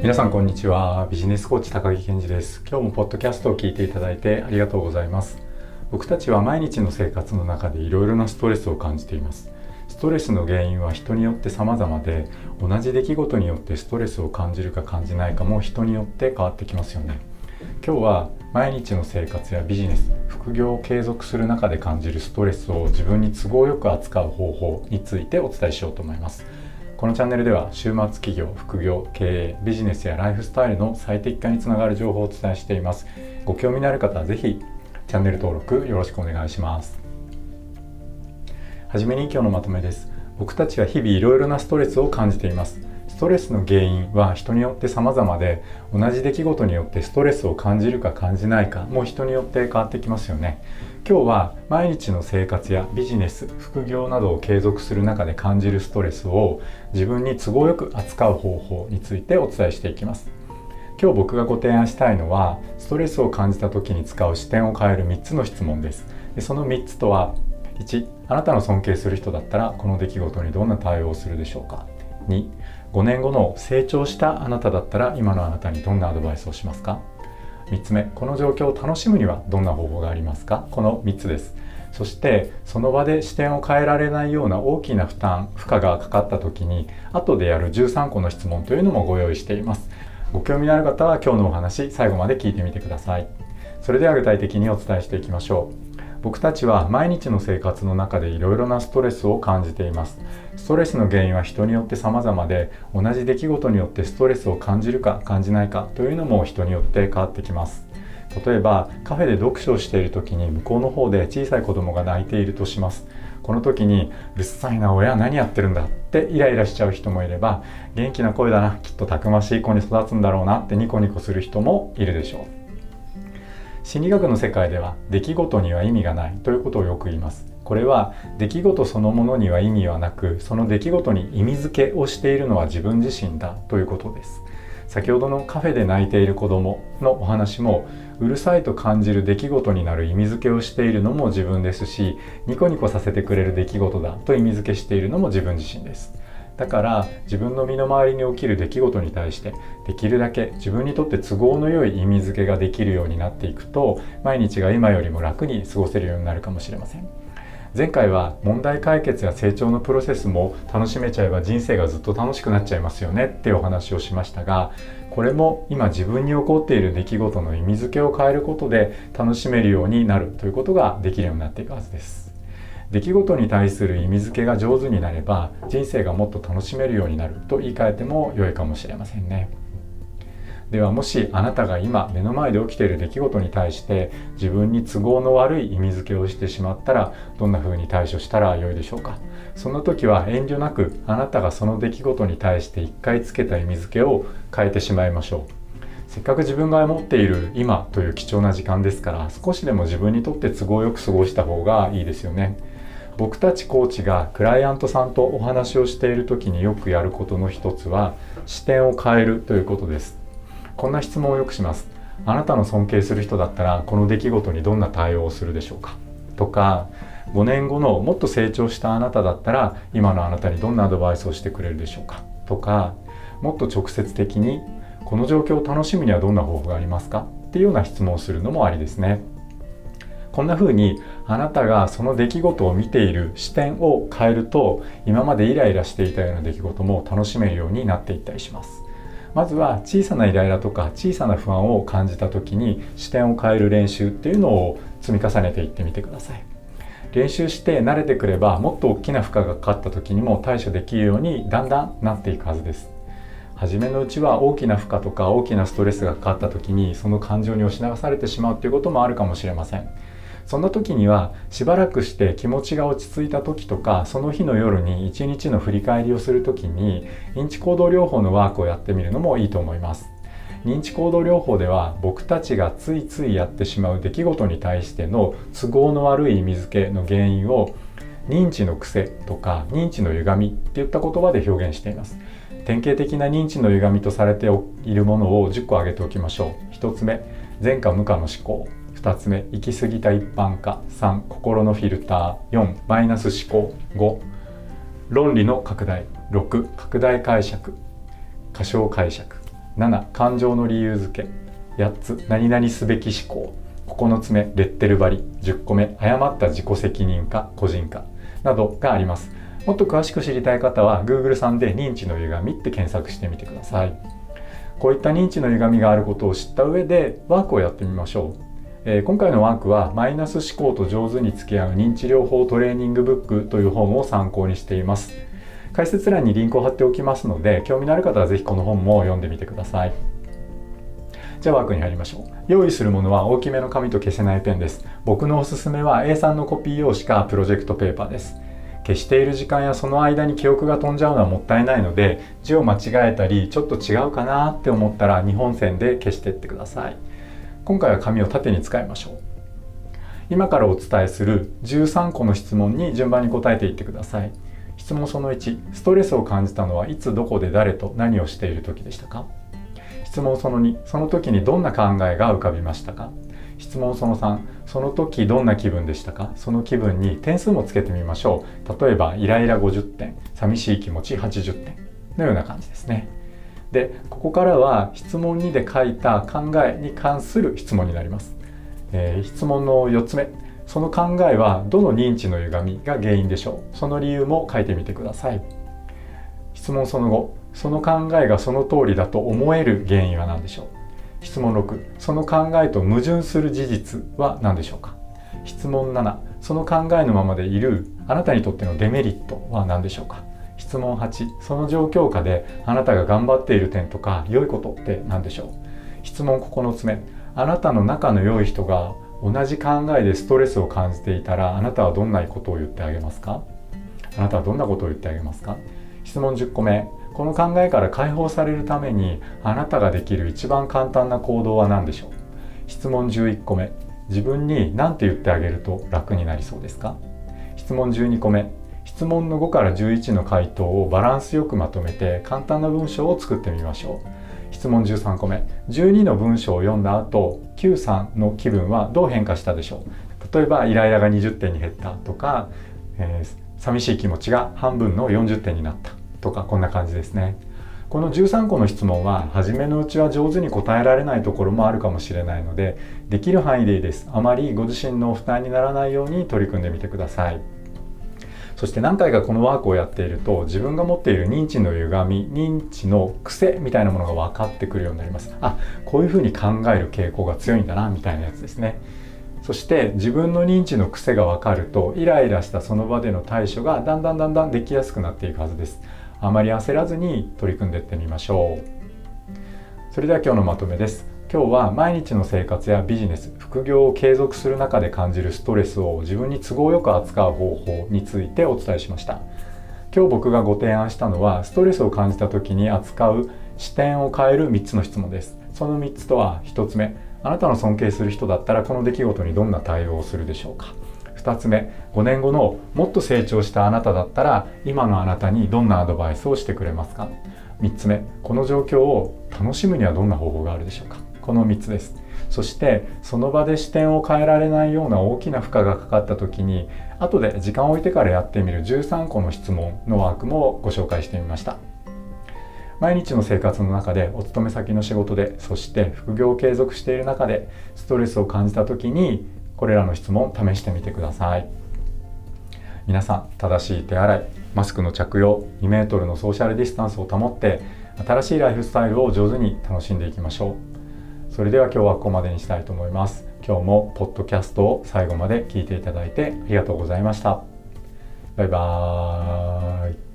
皆さんこんにちは。ビジネスコーチ高木健二です。今日もポッドキャストを聞いていただいてありがとうございます。僕たちは毎日の生活の中でいろいろなストレスを感じています。ストレスの原因は人によって様々で同じ出来事によってストレスを感じるか感じないかも人によって変わってきますよね。今日は毎日の生活やビジネス副業を継続する中で感じるストレスを自分に都合よく扱う方法についてお伝えしようと思います。このチャンネルでは週末企業副業経営ビジネスやライフスタイルの最適化につながる情報をお伝えしています。ご興味のある方は是非チャンネル登録よろしくお願いします。はじめに今日のまとめです。僕たちは日々いろいろなストレスを感じています。ストレスの原因は人によって様々で同じ出来事によってストレスを感じるか感じないかも人によって変わってきますよね。今日は毎日の生活やビジネス副業などを継続する中で感じるストレスを自分に都合よく扱う方法についてお伝えしていきます。今日僕がご提案したいのはストレスを感じた時に使う視点を変える3つの質問です。でその3つとは1あなたの尊敬する人だったらこの出来事にどんな対応をするでしょうか。2 5年後の成長したあなただったら今のあなたにどんなアドバイスをしますか？3つ目この状況を楽しむにはどんな方法がありますか？この3つです。そしてその場で視点を変えられないような大きな負担負荷がかかった時に後でやる13個の質問というのもご用意しています。ご興味のある方は今日のお話最後まで聞いてみてください。それでは具体的にお伝えしていきましょう。僕たちは毎日の生活の中でいろいろなストレスを感じています。ストレスの原因は人によって様々で同じ出来事によってストレスを感じるか感じないかというのも人によって変わってきます。例えばカフェで読書をしている時に向こうの方で小さい子供が泣いているとします。この時にうっさいな親何やってるんだ？ってイライラしちゃう人もいれば元気な声だなきっとたくましい子に育つんだろうなってニコニコする人もいるでしょう。心理学の世界では出来事には意味がないということをよく言います。これは出来事そのものには意味はなくその出来事に意味付けをしているのは自分自身だということです。先ほどのカフェで泣いている子供のお話もうるさいと感じる出来事になる意味付けをしているのも自分ですしニコニコさせてくれる出来事だと意味付けしているのも自分自身です。だから自分の身の回りに起きる出来事に対してできるだけ自分にとって都合の良い意味付けができるようになっていくと毎日が今よりも楽に過ごせるようになるかもしれません。前回は問題解決や成長のプロセスも楽しめちゃえば人生がずっと楽しくなっちゃいますよねっていうお話をしましたがこれも今自分に起こっている出来事の意味付けを変えることで楽しめるようになるということができるようになっていくはずです。出来事に対する意味付けが上手になれば人生がもっと楽しめるようになると言い換えても良いかもしれませんね。ではもしあなたが今目の前で起きている出来事に対して自分に都合の悪い意味付けをしてしまったらどんな風に対処したら良いでしょうか？その時は遠慮なくあなたがその出来事に対して一回つけた意味付けを変えてしまいましょう。せっかく自分が持っている今という貴重な時間ですから少しでも自分にとって都合よく過ごした方がいいですよね。僕たちコーチがクライアントさんとお話をしている時によくやることの一つは視点を変えるということです。こんな質問をよくします。あなたの尊敬する人だったらこの出来事にどんな対応をするでしょうか？とか5年後のもっと成長したあなただったら今のあなたにどんなアドバイスをしてくれるでしょうか？とかもっと直接的にこの状況を楽しむにはどんな方法がありますか？っていうような質問をするのもありですね。こんな風にあなたがその出来事を見ている視点を変えると今までイライラしていたような出来事も楽しめるようになっていったりします。まずは小さなイライラとか小さな不安を感じた時に視点を変える練習っていうのを積み重ねていってみてください。練習して慣れてくればもっと大きな負荷がかかった時にも対処できるようにだんだんなっていくはずです。初めのうちは大きな負荷とか大きなストレスがかかった時にその感情に押し流されてしまうということもあるかもしれません。そんな時にはしばらくして気持ちが落ち着いた時とかその日の夜に一日の振り返りをする時に認知行動療法のワークをやってみるのもいいと思います。認知行動療法では僕たちがついついやってしまう出来事に対しての都合の悪い意味付けの原因を認知の癖とか認知の歪みっていった言葉で表現しています。典型的な認知の歪みとされているものを10個挙げておきましょう。1つ目前科無科の思考。2つ目行き過ぎた一般化。3心のフィルター。4マイナス思考。5論理の拡大。6拡大解釈。過小解釈。7感情の理由付け。8つ何々すべき思考。9つ目レッテル張り。10個目誤った自己責任化。個人化。などがあります。もっと詳しく知りたい方は Google さんで認知の歪みって検索してみてください。こういった認知の歪みがあることを知った上でワークをやってみましょう。えー、今回のワークはマイナス思考と上手に付き合う認知療法トレーニングブックという本を参考にしています。解説欄にリンクを貼っておきますので興味のある方は是非この本も読んでみてください。じゃあワークに入りましょう。用意するものは大きめの紙と消せないペンです。僕のおすすめは A3 のコピー用紙かプロジェクトペーパーです。消している時間やその間に記憶が飛んじゃうのはもったいないので字を間違えたりちょっと違うかなって思ったら2本線で消してってください。今回は紙を縦に使いましょう。今からお伝えする13個の質問に順番に答えていってください。質問その1ストレスを感じたのはいつどこで誰と何をしている時でしたか？質問その2その時にどんな考えが浮かびましたか？質問その3その時どんな気分でしたか？その気分に点数もつけてみましょう。例えばイライラ50点寂しい気持ち80点のような感じですね。でここからは質問2で書いた考えに関する質問になります、えー、質問の4つ目。その考えはどの認知の歪みが原因でしょう。その理由も書いてみてください。質問その後その考えがその通りだと思える原因は何でしょう。質問6その考えと矛盾する事実は何でしょうか。質問7その考えのままでいるあなたにとってのデメリットは何でしょうか。質問8その状況下であなたが頑張っている点とか良いことって何でしょう？質問9つ目。あなたの仲の良い人が同じ考えでストレスを感じていたらあなたはどんなことを言ってあげますか？あなたはどんなことを言ってあげますか？質問10個目。この考えから解放されるためにあなたができる一番簡単な行動は何でしょう？質問11個目。自分に何て言ってあげると楽になりそうですか？質問12個目。質問の5から11の回答をバランスよくまとめて簡単な文章を作ってみましょう。質問13個目。12の文章を読んだ後9 3の気分はどう変化したでしょう。例えばイライラが20点に減ったとか、えー、寂しい気持ちが半分の40点になったとかこんな感じですね。この13個の質問は初めのうちは上手に答えられないところもあるかもしれないのでできる範囲でいいです。あまりご自身の負担にならないように取り組んでみてください。そして何回かこのワークをやっていると自分が持っている認知の歪み認知の癖みたいなものが分かってくるようになります。あこういうふうに考える傾向が強いんだなみたいなやつですね。そして自分の認知の癖が分かるとイライラしたその場での対処がだんだんだんだんできやすくなっていくはずです。あまり焦らずに取り組んでいってみましょう。それでは今日のまとめです。今日は毎日の生活やビジネス副業を継続する中で感じるストレスを自分に都合よく扱う方法についてお伝えしました。今日僕がご提案したのはストレスを感じた時に扱う視点を変える3つの質問です。その3つとは1つ目あなたの尊敬する人だったらこの出来事にどんな対応をするでしょうか。2つ目5年後のもっと成長したあなただったら今のあなたにどんなアドバイスをしてくれますか。3つ目この状況を楽しむにはどんな方法があるでしょうか。この3つです。そしてその場で視点を変えられないような大きな負荷がかかった時に後で時間を置いてからやってみる13個の質問のワークもご紹介してみました。毎日の生活の中でお勤め先の仕事でそして副業を継続している中でストレスを感じた時にこれらの質問試してみてください。皆さん正しい手洗いマスクの着用2メートルのソーシャルディスタンスを保って新しいライフスタイルを上手に楽しんでいきましょう。それでは今日はここまでにしたいと思います。今日もポッドキャストを最後まで聞いていただいてありがとうございました。バイバーイ。